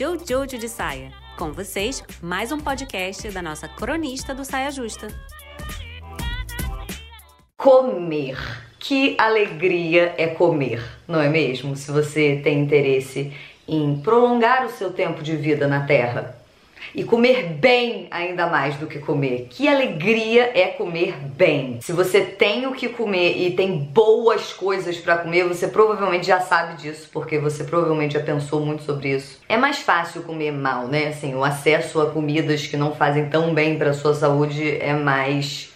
Jojo de Saia. Com vocês, mais um podcast da nossa cronista do Saia Justa. Comer. Que alegria é comer, não é mesmo? Se você tem interesse em prolongar o seu tempo de vida na Terra e comer bem ainda mais do que comer. Que alegria é comer bem. Se você tem o que comer e tem boas coisas para comer, você provavelmente já sabe disso, porque você provavelmente já pensou muito sobre isso. É mais fácil comer mal, né? Assim, o acesso a comidas que não fazem tão bem para sua saúde é mais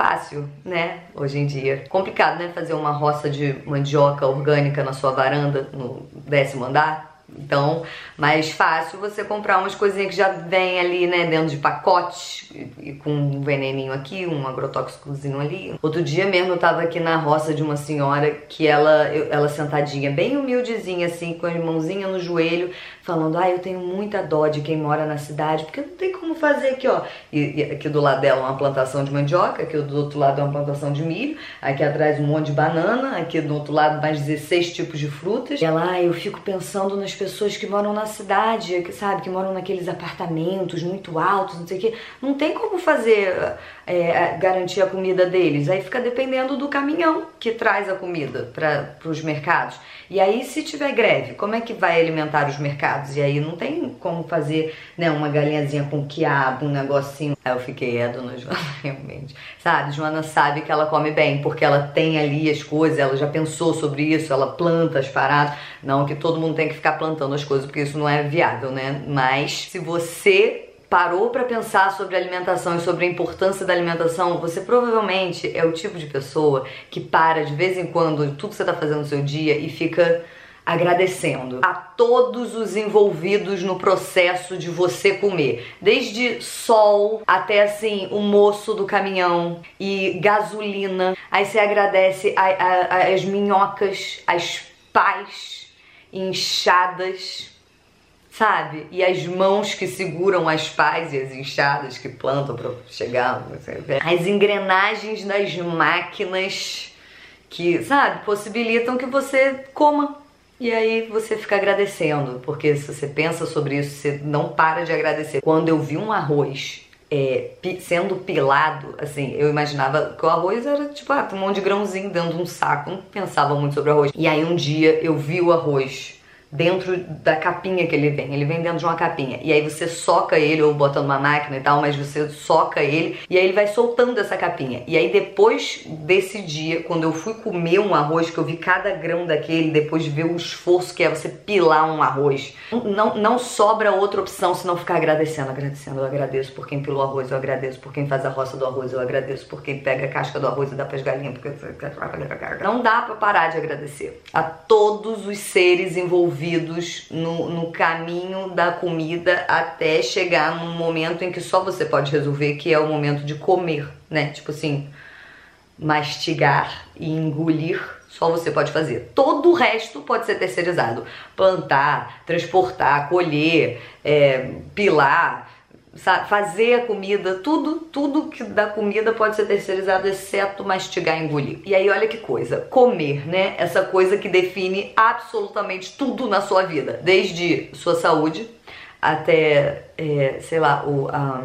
fácil, né? Hoje em dia. Complicado, né? Fazer uma roça de mandioca orgânica na sua varanda no décimo andar. Então, mais fácil você comprar umas coisinhas que já vem ali, né, dentro de pacotes e, e com um veneninho aqui, um agrotóxicozinho ali. Outro dia mesmo eu tava aqui na roça de uma senhora que ela, eu, ela sentadinha, bem humildezinha assim, com a mãozinha no joelho, falando: "Ah, eu tenho muita dó de quem mora na cidade, porque não tem como fazer aqui, ó". E, e aqui do lado dela uma plantação de mandioca, aqui do outro lado é uma plantação de milho, aqui atrás um monte de banana, aqui do outro lado mais 16 tipos de frutas. E ela: "Ah, eu fico pensando nas pessoas que moram na cidade, que sabe, que moram naqueles apartamentos muito altos, não sei o quê. Não tem como fazer é, garantir a comida deles. Aí fica dependendo do caminhão que traz a comida para os mercados. E aí, se tiver greve, como é que vai alimentar os mercados? E aí não tem como fazer né, uma galinhazinha com quiabo, um negocinho. Aí eu fiquei, é, dona Joana, realmente. Sabe, Joana sabe que ela come bem, porque ela tem ali as coisas, ela já pensou sobre isso, ela planta as paradas. Não que todo mundo tem que ficar plantando as coisas, porque isso não é viável, né? Mas se você parou para pensar sobre alimentação e sobre a importância da alimentação, você provavelmente é o tipo de pessoa que para de vez em quando tudo que você tá fazendo no seu dia e fica agradecendo a todos os envolvidos no processo de você comer, desde sol até assim o moço do caminhão e gasolina. Aí você agradece a, a, as minhocas, as pás inchadas sabe? E as mãos que seguram as pás e as enxadas que plantam para chegar, as engrenagens das máquinas que, sabe, possibilitam que você coma. E aí você fica agradecendo, porque se você pensa sobre isso, você não para de agradecer. Quando eu vi um arroz é, sendo pilado, assim, eu imaginava que o arroz era tipo ah, um monte de grãozinho dentro de um saco, não pensava muito sobre arroz. E aí um dia eu vi o arroz dentro da capinha que ele vem. Ele vem dentro de uma capinha. E aí você soca ele, ou bota numa máquina e tal, mas você soca ele e aí ele vai soltando essa capinha. E aí depois desse dia, quando eu fui comer um arroz, que eu vi cada grão daquele, depois de ver o esforço que é você pilar um arroz, não, não sobra outra opção senão ficar agradecendo, agradecendo. Eu agradeço por quem pilou arroz, eu agradeço por quem faz a roça do arroz, eu agradeço por quem pega a casca do arroz e dá pras galinhas. Porque... Não dá para parar de agradecer a todos os seres envolvidos envolvidos no, no caminho da comida até chegar num momento em que só você pode resolver, que é o momento de comer, né? Tipo assim, mastigar e engolir só você pode fazer. Todo o resto pode ser terceirizado. Plantar, transportar, colher, é, pilar, fazer a comida, tudo, tudo que da comida pode ser terceirizado, exceto mastigar e engolir. E aí, olha que coisa, comer, né? Essa coisa que define absolutamente tudo na sua vida, desde sua saúde até, é, sei lá, o. A,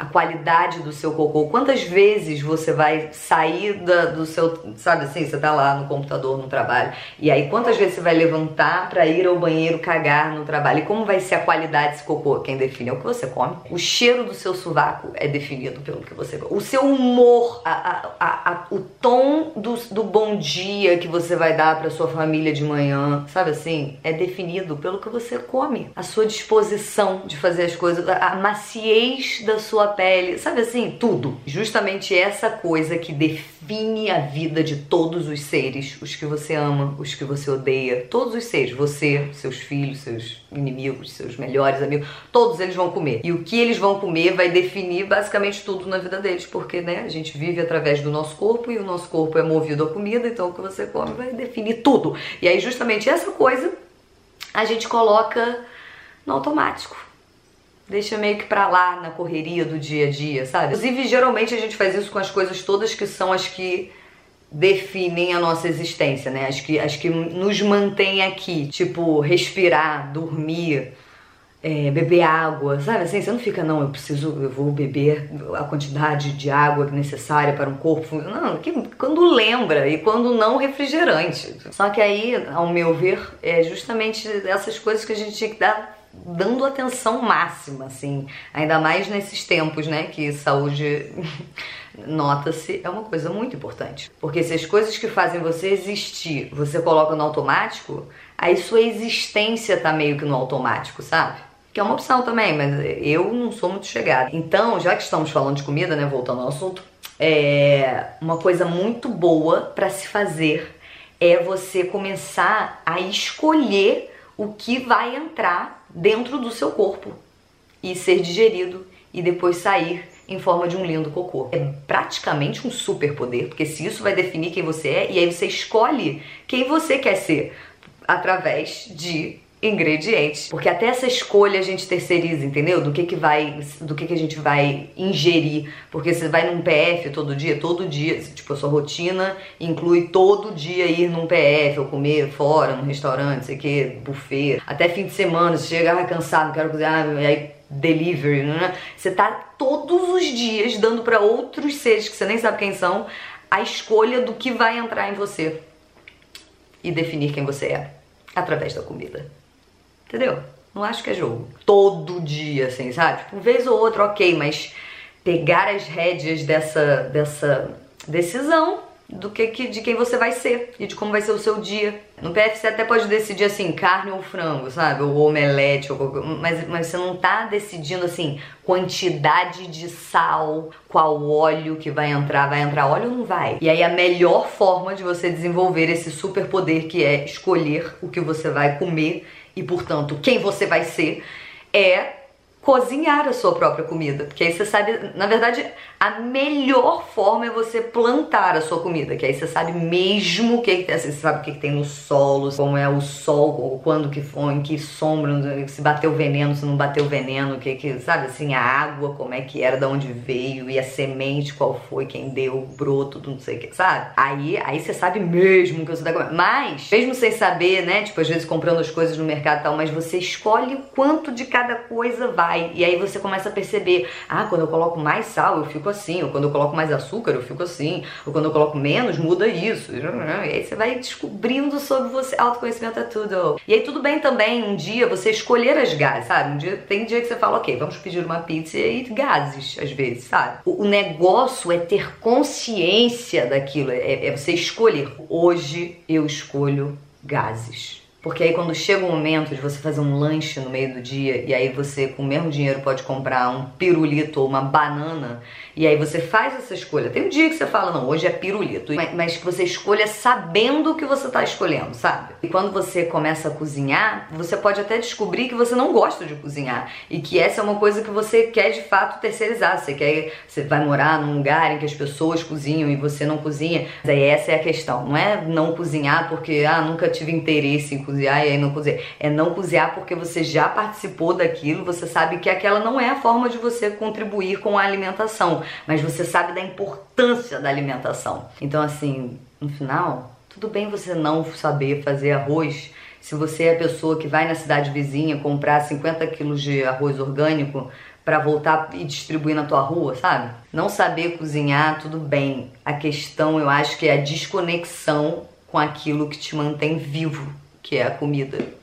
a qualidade do seu cocô. Quantas vezes você vai sair da, do seu, sabe assim, você tá lá no computador no trabalho, e aí quantas vezes você vai levantar para ir ao banheiro cagar no trabalho? E como vai ser a qualidade desse cocô? Quem define é o que você come. O cheiro do seu sovaco é definido pelo que você come. O seu humor, a, a, a, o tom do, do bom dia que você vai dar para sua família de manhã, sabe assim, é definido pelo que você come. A sua disposição de fazer as coisas, a maciez da sua pele, sabe assim, tudo. Justamente essa coisa que define a vida de todos os seres, os que você ama, os que você odeia, todos os seres, você, seus filhos, seus inimigos, seus melhores amigos, todos eles vão comer. E o que eles vão comer vai definir basicamente tudo na vida deles, porque, né, a gente vive através do nosso corpo e o nosso corpo é movido à comida, então o que você come vai definir tudo. E aí justamente essa coisa a gente coloca no automático deixa meio que pra lá na correria do dia a dia, sabe? Inclusive, geralmente a gente faz isso com as coisas todas que são as que definem a nossa existência, né? As que, as que nos mantêm aqui, tipo respirar, dormir, é, beber água, sabe? Assim, você não fica, não, eu preciso, eu vou beber a quantidade de água necessária para um corpo. Não, que, quando lembra e quando não refrigerante. Só que aí, ao meu ver, é justamente essas coisas que a gente tinha que dar dando atenção máxima, assim, ainda mais nesses tempos, né, que saúde nota-se é uma coisa muito importante. Porque se as coisas que fazem você existir, você coloca no automático, aí sua existência tá meio que no automático, sabe? Que é uma opção também, mas eu não sou muito chegada. Então, já que estamos falando de comida, né, voltando ao assunto, é uma coisa muito boa para se fazer é você começar a escolher o que vai entrar dentro do seu corpo e ser digerido e depois sair em forma de um lindo cocô. É praticamente um superpoder, porque se isso vai definir quem você é, e aí você escolhe quem você quer ser através de ingredientes. Porque até essa escolha a gente terceiriza, entendeu? Do que que vai, do que que a gente vai ingerir. Porque você vai num PF todo dia, todo dia, tipo, a sua rotina inclui todo dia ir num PF ou comer fora, num restaurante, sei que, buffet. Até fim de semana, você chega ah, cansado, quero cozinhar, aí delivery, né? Você tá todos os dias dando para outros seres que você nem sabe quem são a escolha do que vai entrar em você e definir quem você é através da comida. Entendeu? Não acho que é jogo. Todo dia, assim, sabe? Tipo, vez ou outra, ok, mas pegar as rédeas dessa, dessa decisão do que, que, de quem você vai ser e de como vai ser o seu dia. No PF você até pode decidir assim, carne ou frango, sabe? Ou omelete, ou mas, mas você não tá decidindo assim, quantidade de sal, qual óleo que vai entrar, vai entrar óleo ou não vai? E aí a melhor forma de você desenvolver esse superpoder que é escolher o que você vai comer e, portanto, quem você vai ser, é cozinhar a sua própria comida. Porque aí você sabe, na verdade, a melhor forma é você plantar a sua comida, que aí você sabe mesmo o que, assim, você sabe o que, tem no solo, como é o sol, quando que foi, em que sombra, se bateu veneno, se não bateu veneno, que que, sabe, assim, a água, como é que era, de onde veio, e a semente, qual foi, quem deu, o broto, não sei o que, sabe? Aí, aí você sabe mesmo que você tá comendo. Mas, mesmo sem saber, né, tipo, às vezes comprando as coisas no mercado e tal, mas você escolhe quanto de cada coisa vai vai. E aí você começa a perceber: ah, quando eu coloco mais sal, eu fico assim. Ou quando eu coloco mais açúcar, eu fico assim. Ou quando eu coloco menos, muda isso. E aí você vai descobrindo sobre você. Autoconhecimento é tudo. E aí tudo bem também um dia você escolher as gases, sabe? Um dia, tem dia que você fala: ok, vamos pedir uma pizza e gases, às vezes, sabe? O, o negócio é ter consciência daquilo. É, é você escolher. Hoje eu escolho gases. Porque aí quando chega o momento de você fazer um lanche no meio do dia e aí você com o mesmo dinheiro pode comprar um pirulito ou uma banana e aí você faz essa escolha. Tem um dia que você fala, não, hoje é pirulito, mas você escolha sabendo o que você tá escolhendo, sabe? E quando você começa a cozinhar, você pode até descobrir que você não gosta de cozinhar e que essa é uma coisa que você quer de fato terceirizar. Você quer, você vai morar num lugar em que as pessoas cozinham e você não cozinha. Mas aí essa é a questão, não é não cozinhar porque ah, nunca tive interesse em cozinhar e aí não cozinhar. É não cozinhar porque você já participou daquilo, você sabe que aquela não é a forma de você contribuir com a alimentação mas você sabe da importância da alimentação. Então, assim, no final, tudo bem você não saber fazer arroz se você é a pessoa que vai na cidade vizinha comprar 50 quilos de arroz orgânico para voltar e distribuir na tua rua, sabe? Não saber cozinhar, tudo bem. A questão, eu acho que é a desconexão com aquilo que te mantém vivo, que é a comida.